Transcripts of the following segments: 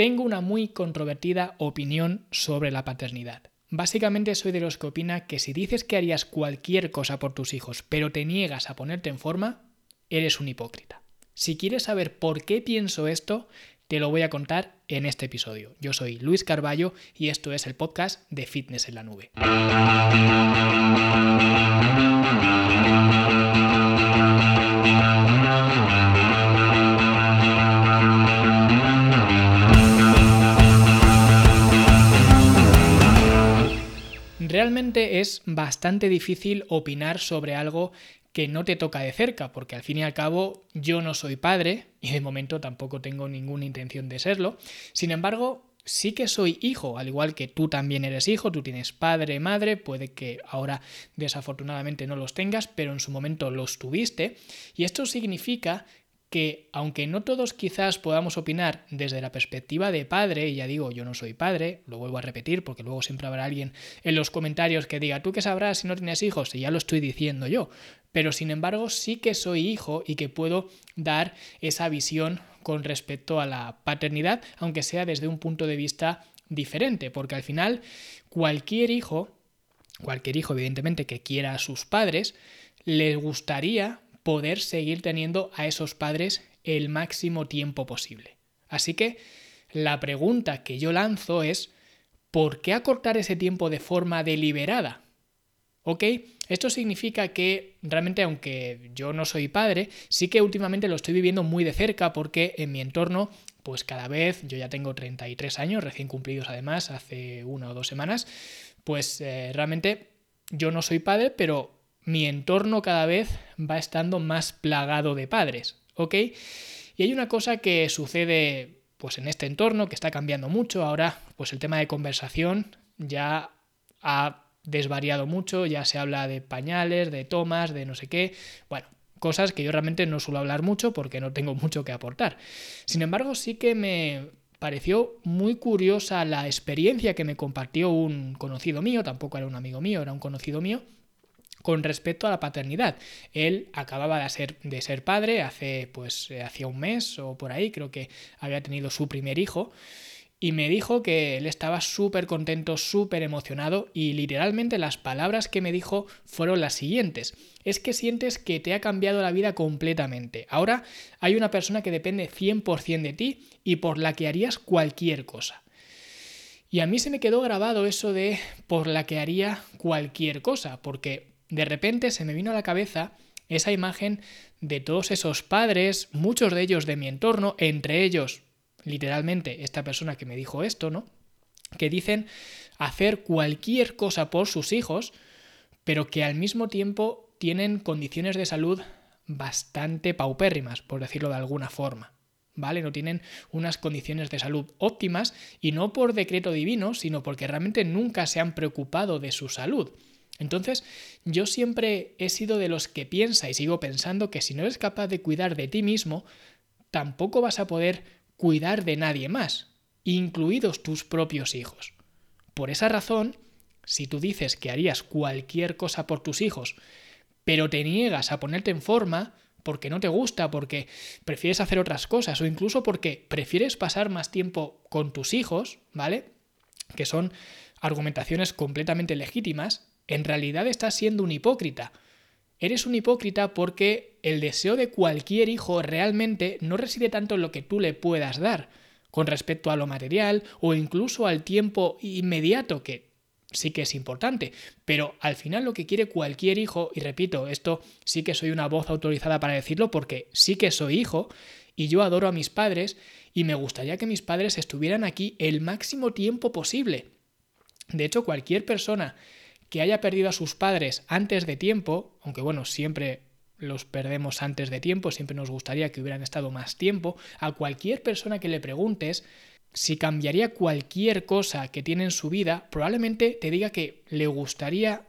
Tengo una muy controvertida opinión sobre la paternidad. Básicamente soy de los que opina que si dices que harías cualquier cosa por tus hijos, pero te niegas a ponerte en forma, eres un hipócrita. Si quieres saber por qué pienso esto, te lo voy a contar en este episodio. Yo soy Luis Carballo y esto es el podcast de Fitness en la Nube. Realmente es bastante difícil opinar sobre algo que no te toca de cerca, porque al fin y al cabo yo no soy padre y de momento tampoco tengo ninguna intención de serlo. Sin embargo, sí que soy hijo, al igual que tú también eres hijo, tú tienes padre, madre, puede que ahora desafortunadamente no los tengas, pero en su momento los tuviste, y esto significa que aunque no todos quizás podamos opinar desde la perspectiva de padre, y ya digo, yo no soy padre, lo vuelvo a repetir porque luego siempre habrá alguien en los comentarios que diga, ¿tú qué sabrás si no tienes hijos? Y ya lo estoy diciendo yo, pero sin embargo sí que soy hijo y que puedo dar esa visión con respecto a la paternidad, aunque sea desde un punto de vista diferente, porque al final cualquier hijo, cualquier hijo evidentemente que quiera a sus padres, les gustaría poder seguir teniendo a esos padres el máximo tiempo posible. Así que la pregunta que yo lanzo es, ¿por qué acortar ese tiempo de forma deliberada? ¿Ok? Esto significa que realmente, aunque yo no soy padre, sí que últimamente lo estoy viviendo muy de cerca porque en mi entorno, pues cada vez, yo ya tengo 33 años, recién cumplidos además, hace una o dos semanas, pues eh, realmente yo no soy padre, pero mi entorno cada vez va estando más plagado de padres, ¿ok? Y hay una cosa que sucede pues en este entorno que está cambiando mucho, ahora pues el tema de conversación ya ha desvariado mucho, ya se habla de pañales, de tomas, de no sé qué, bueno, cosas que yo realmente no suelo hablar mucho porque no tengo mucho que aportar. Sin embargo, sí que me pareció muy curiosa la experiencia que me compartió un conocido mío, tampoco era un amigo mío, era un conocido mío, con respecto a la paternidad. Él acababa de ser, de ser padre hace, pues, eh, hacía un mes o por ahí, creo que había tenido su primer hijo. Y me dijo que él estaba súper contento, súper emocionado y literalmente las palabras que me dijo fueron las siguientes. Es que sientes que te ha cambiado la vida completamente. Ahora hay una persona que depende 100% de ti y por la que harías cualquier cosa. Y a mí se me quedó grabado eso de por la que haría cualquier cosa, porque de repente se me vino a la cabeza esa imagen de todos esos padres, muchos de ellos de mi entorno, entre ellos, literalmente, esta persona que me dijo esto, ¿no? Que dicen hacer cualquier cosa por sus hijos, pero que al mismo tiempo tienen condiciones de salud bastante paupérrimas, por decirlo de alguna forma. ¿Vale? No tienen unas condiciones de salud óptimas y no por decreto divino, sino porque realmente nunca se han preocupado de su salud. Entonces, yo siempre he sido de los que piensa y sigo pensando que si no eres capaz de cuidar de ti mismo, tampoco vas a poder cuidar de nadie más, incluidos tus propios hijos. Por esa razón, si tú dices que harías cualquier cosa por tus hijos, pero te niegas a ponerte en forma, porque no te gusta, porque prefieres hacer otras cosas o incluso porque prefieres pasar más tiempo con tus hijos, ¿vale? Que son argumentaciones completamente legítimas, en realidad estás siendo un hipócrita. Eres un hipócrita porque el deseo de cualquier hijo realmente no reside tanto en lo que tú le puedas dar, con respecto a lo material o incluso al tiempo inmediato, que sí que es importante, pero al final lo que quiere cualquier hijo, y repito, esto sí que soy una voz autorizada para decirlo porque sí que soy hijo y yo adoro a mis padres y me gustaría que mis padres estuvieran aquí el máximo tiempo posible. De hecho, cualquier persona que haya perdido a sus padres antes de tiempo, aunque bueno, siempre los perdemos antes de tiempo, siempre nos gustaría que hubieran estado más tiempo, a cualquier persona que le preguntes si cambiaría cualquier cosa que tiene en su vida, probablemente te diga que le gustaría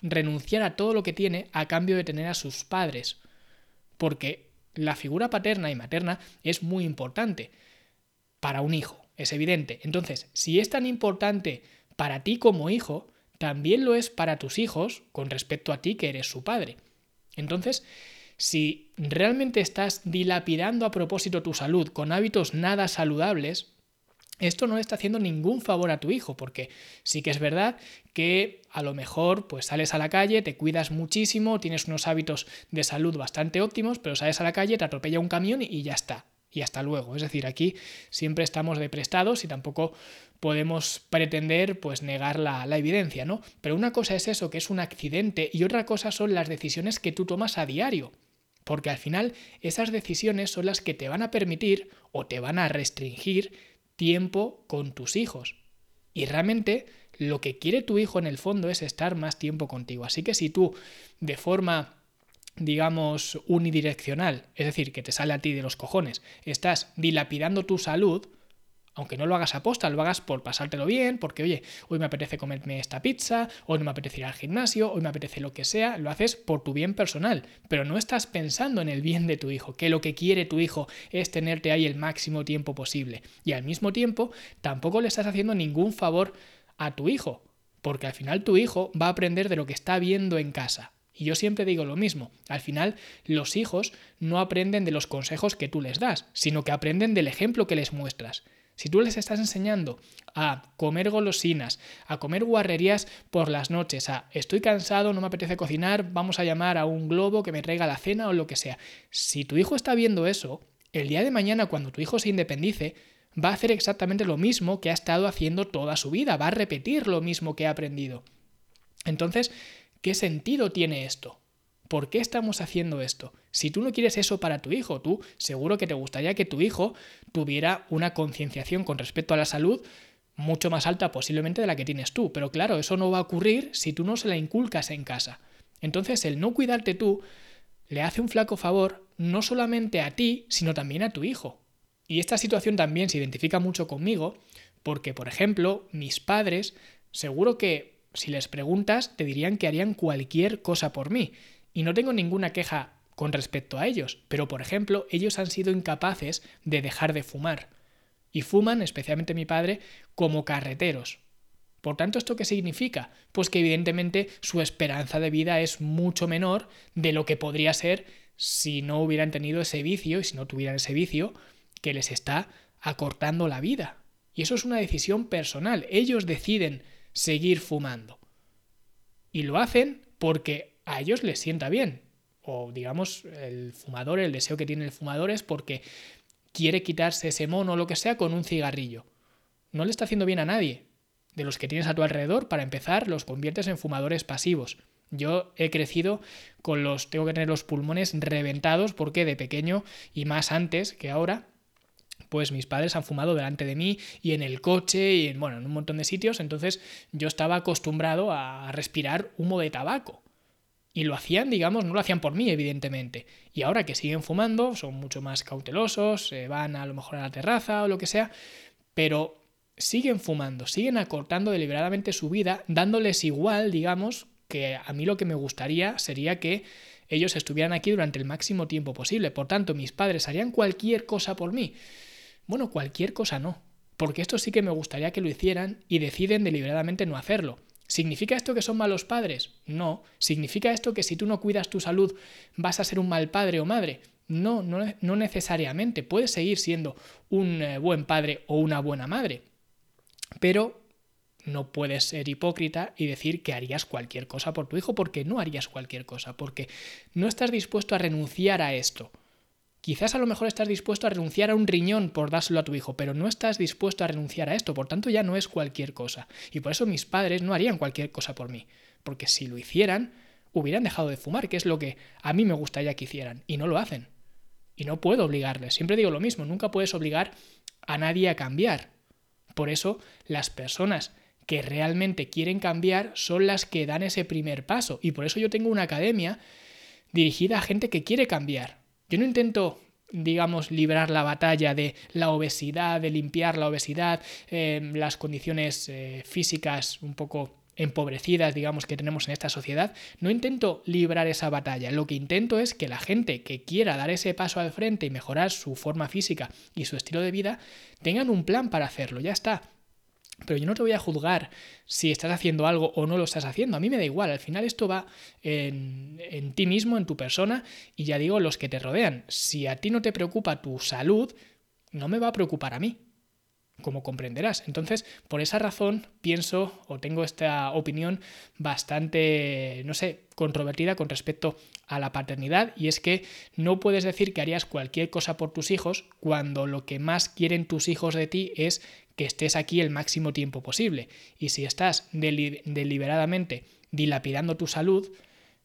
renunciar a todo lo que tiene a cambio de tener a sus padres. Porque la figura paterna y materna es muy importante para un hijo, es evidente. Entonces, si es tan importante para ti como hijo, también lo es para tus hijos con respecto a ti que eres su padre. Entonces, si realmente estás dilapidando a propósito tu salud con hábitos nada saludables, esto no le está haciendo ningún favor a tu hijo, porque sí que es verdad que a lo mejor pues sales a la calle, te cuidas muchísimo, tienes unos hábitos de salud bastante óptimos, pero sales a la calle, te atropella un camión y ya está. Y hasta luego. Es decir, aquí siempre estamos de prestados y tampoco podemos pretender pues negar la, evidencia, ¿no? Pero una cosa es eso, que es un accidente, y otra cosa son las decisiones que tú tomas a diario. Porque al final esas decisiones son las que te van a permitir o te van a restringir tiempo con tus hijos. Y realmente lo que quiere tu hijo en el fondo es estar más tiempo contigo. Así que si tú de forma digamos unidireccional, es decir, que te sale a ti de los cojones, estás dilapidando tu salud, aunque no lo hagas a posta, lo hagas por pasártelo bien, porque oye, hoy me apetece comerme esta pizza, hoy no me apetece ir al gimnasio, hoy me apetece lo que sea, lo haces por tu bien personal, pero no estás pensando en el bien de tu hijo, que lo que quiere tu hijo es tenerte ahí el máximo tiempo posible. Y al mismo tiempo, tampoco le estás haciendo ningún favor a tu hijo, porque al final tu hijo va a aprender de lo que está viendo en casa. Y yo siempre digo lo mismo, al final los hijos no aprenden de los consejos que tú les das, sino que aprenden del ejemplo que les muestras. Si tú les estás enseñando a comer golosinas, a comer guarrerías por las noches, a estoy cansado, no me apetece cocinar, vamos a llamar a un globo que me traiga la cena o lo que sea. Si tu hijo está viendo eso, el día de mañana cuando tu hijo se independice, va a hacer exactamente lo mismo que ha estado haciendo toda su vida, va a repetir lo mismo que ha aprendido. Entonces, ¿qué sentido tiene esto? ¿Por qué estamos haciendo esto? Si tú no quieres eso para tu hijo, tú seguro que te gustaría que tu hijo tuviera una concienciación con respecto a la salud mucho más alta posiblemente de la que tienes tú. Pero claro, eso no va a ocurrir si tú no se la inculcas en casa. Entonces, el no cuidarte tú le hace un flaco favor no solamente a ti, sino también a tu hijo. Y esta situación también se identifica mucho conmigo porque, por ejemplo, mis padres, seguro que si les preguntas, te dirían que harían cualquier cosa por mí. Y no tengo ninguna queja con respecto a ellos, pero por ejemplo, ellos han sido incapaces de dejar de fumar. Y fuman, especialmente mi padre, como carreteros. Por tanto, ¿esto qué significa? Pues que evidentemente su esperanza de vida es mucho menor de lo que podría ser si no hubieran tenido ese vicio y si no tuvieran ese vicio que les está acortando la vida. Y eso es una decisión personal. Ellos deciden seguir fumando. Y lo hacen porque a ellos les sienta bien. O digamos, el fumador, el deseo que tiene el fumador es porque quiere quitarse ese mono o lo que sea con un cigarrillo. No le está haciendo bien a nadie. De los que tienes a tu alrededor, para empezar, los conviertes en fumadores pasivos. Yo he crecido con los, tengo que tener los pulmones reventados porque de pequeño y más antes que ahora, pues mis padres han fumado delante de mí y en el coche y en, bueno, en un montón de sitios, entonces yo estaba acostumbrado a respirar humo de tabaco. Y lo hacían, digamos, no lo hacían por mí, evidentemente. Y ahora que siguen fumando, son mucho más cautelosos, van a lo mejor a la terraza o lo que sea, pero siguen fumando, siguen acortando deliberadamente su vida, dándoles igual, digamos, que a mí lo que me gustaría sería que ellos estuvieran aquí durante el máximo tiempo posible. Por tanto, mis padres harían cualquier cosa por mí. Bueno, cualquier cosa no, porque esto sí que me gustaría que lo hicieran y deciden deliberadamente no hacerlo. ¿Significa esto que son malos padres? No. ¿Significa esto que si tú no cuidas tu salud vas a ser un mal padre o madre? No, no, necesariamente. Puedes seguir siendo un eh, buen padre o una buena madre. Pero no puedes ser hipócrita y decir que harías cualquier cosa por tu hijo porque no harías cualquier cosa, porque no estás dispuesto a renunciar a esto. Quizás a lo mejor estás dispuesto a renunciar a un riñón por dárselo a tu hijo, pero no estás dispuesto a renunciar a esto, por tanto ya no es cualquier cosa. Y por eso mis padres no harían cualquier cosa por mí, porque si lo hicieran, hubieran dejado de fumar, que es lo que a mí me gustaría que hicieran, y no lo hacen. Y no puedo obligarles, siempre digo lo mismo, nunca puedes obligar a nadie a cambiar. Por eso las personas que realmente quieren cambiar son las que dan ese primer paso, y por eso yo tengo una academia dirigida a gente que quiere cambiar, yo no intento digamos, librar la batalla de la obesidad, de limpiar la obesidad, em, las condiciones eh, físicas un poco empobrecidas, digamos, que tenemos en esta sociedad, no intento librar esa batalla. Lo que intento es que la gente que quiera dar ese paso al frente y mejorar su forma física y su estilo de vida, tengan un plan para hacerlo. Ya está. Pero yo no te voy a juzgar si estás haciendo algo o no lo estás haciendo. A mí me da igual. Al final esto va en, en, ti mismo, en tu persona y ya digo, los que te rodean. Si a ti no te preocupa tu salud, no me va a preocupar a mí. como comprenderás. Entonces, por esa razón pienso o tengo esta opinión bastante, no sé, controvertida con respecto a la paternidad y es que no puedes decir que harías cualquier cosa por tus hijos cuando lo que más quieren tus hijos de ti es que estés aquí el máximo tiempo posible. Y si estás deliberadamente dilapidando tu salud,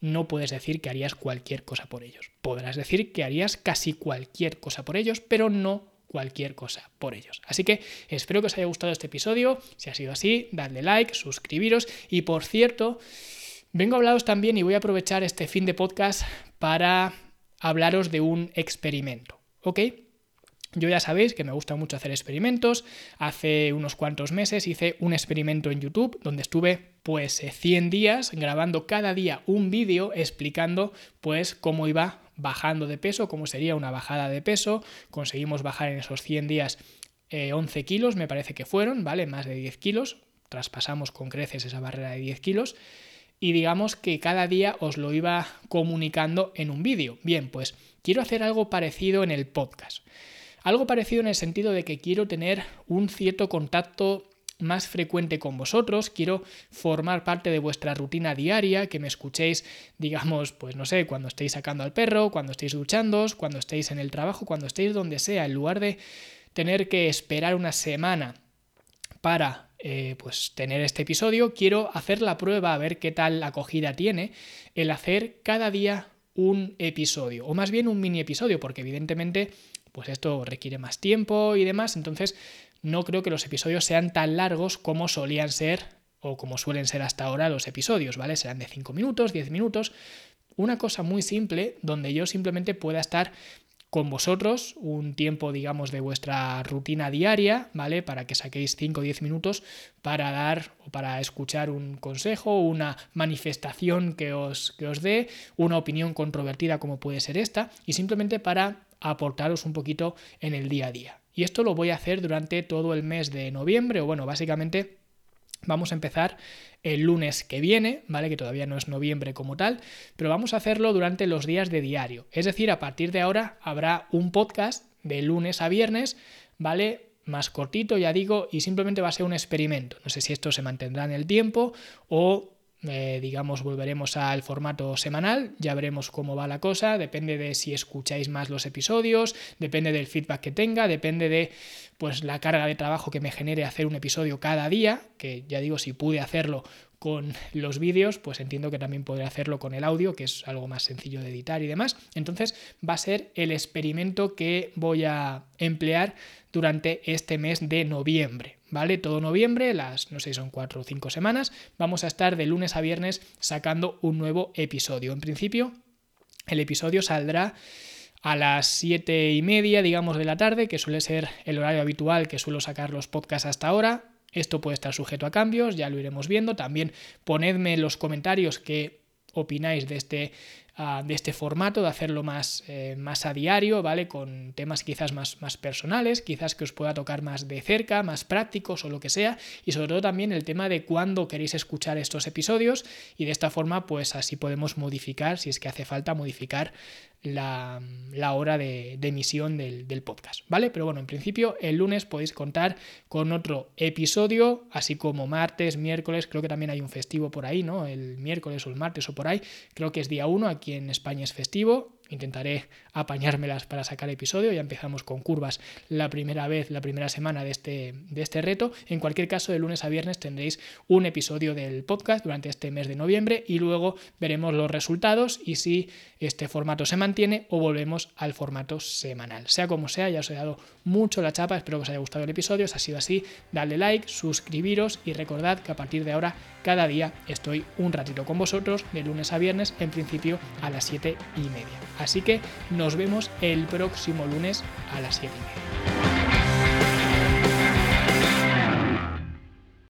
no puedes decir que harías cualquier cosa por ellos. Podrás decir que harías casi cualquier cosa por ellos, pero no cualquier cosa por ellos. Así que espero que os haya gustado este episodio. Si ha sido así, dadle like, suscribiros y por cierto, vengo a hablaros también y voy a aprovechar este fin de podcast para hablaros de un experimento. ¿Ok? Yo ya sabéis que me gusta mucho hacer experimentos. Hace unos cuantos meses hice un experimento en YouTube donde estuve pues 100 días grabando cada día un vídeo explicando pues cómo iba bajando de peso, cómo sería una bajada de peso. Conseguimos bajar en esos 100 días 11 eh, kilos, me parece que fueron, ¿vale? Más de 10 kilos. Traspasamos con creces esa barrera de 10 kilos. Y digamos que cada día os lo iba comunicando en un vídeo. Bien, pues quiero hacer algo parecido en el podcast. Algo parecido en el sentido de que quiero tener un cierto contacto más frecuente con vosotros, quiero formar parte de vuestra rutina diaria, que me escuchéis, digamos, pues no sé, cuando estéis sacando al perro, cuando estéis duchando, cuando estéis en el trabajo, cuando estéis donde sea, en lugar de tener que esperar una semana para eh, pues tener este episodio, quiero hacer la prueba a ver qué tal acogida tiene el hacer cada día un episodio, o más bien un mini episodio, porque evidentemente pues esto requiere más tiempo y demás, entonces no creo que los episodios sean tan largos como solían ser o como suelen ser hasta ahora los episodios, ¿vale? Serán de 5 minutos, 10 minutos, una cosa muy simple donde yo simplemente pueda estar con vosotros un tiempo, digamos, de vuestra rutina diaria, ¿vale? Para que saquéis 5 o 10 minutos para dar o para escuchar un consejo, una manifestación que os, que os dé, una opinión controvertida como puede ser esta, y simplemente para aportaros un poquito en el día a día. Y esto lo voy a hacer durante todo el mes de noviembre, o bueno, básicamente vamos a empezar el lunes que viene, ¿vale? Que todavía no es noviembre como tal, pero vamos a hacerlo durante los días de diario. Es decir, a partir de ahora habrá un podcast de lunes a viernes, ¿vale? Más cortito, ya digo, y simplemente va a ser un experimento. No sé si esto se mantendrá en el tiempo o eh, digamos, volveremos al formato semanal, ya veremos cómo va la cosa, depende de si escucháis más los episodios, depende del feedback que tenga, depende de pues la carga de trabajo que me genere hacer un episodio cada día, que ya digo, si pude hacerlo con los vídeos, pues entiendo que también podré hacerlo con el audio, que es algo más sencillo de editar y demás. Entonces va a ser el experimento que voy a emplear durante este mes de noviembre. ¿Vale? Todo noviembre, las, no sé, son cuatro o cinco semanas, vamos a estar de lunes a viernes sacando un nuevo episodio. En principio, el episodio saldrá a las siete y media, digamos, de la tarde, que suele ser el horario habitual que suelo sacar los podcasts hasta ahora. Esto puede estar sujeto a cambios, ya lo iremos viendo. También ponedme en los comentarios qué opináis de este de este formato, de hacerlo más, eh, más a diario, ¿vale? Con temas quizás más, más personales, quizás que os pueda tocar más de cerca, más prácticos o lo que sea, y sobre todo también el tema de cuándo queréis escuchar estos episodios y de esta forma pues así podemos modificar, si es que hace falta modificar la, hora de, emisión del, del, podcast, ¿vale? Pero bueno, en principio el lunes podéis contar con otro episodio, así como martes, miércoles, creo que también hay un festivo por ahí, ¿no? El miércoles o el martes o por ahí, creo que es día 1 aquí en España es festivo, intentaré apañármelas para sacar episodio. Ya empezamos con curvas la primera vez, la primera semana de este, de este reto. En cualquier caso, de lunes a viernes tendréis un episodio del podcast durante este mes de noviembre y luego veremos los resultados y si este formato se mantiene o volvemos al formato semanal. Sea como sea, ya os he dado mucho la chapa, espero que os haya gustado el episodio. Si ha sido así, dadle like, suscribiros y recordad que a partir de ahora cada día estoy un ratito con vosotros de lunes a viernes, en principio a las 7 y media. Así que nos vemos el próximo lunes a las 7 y media.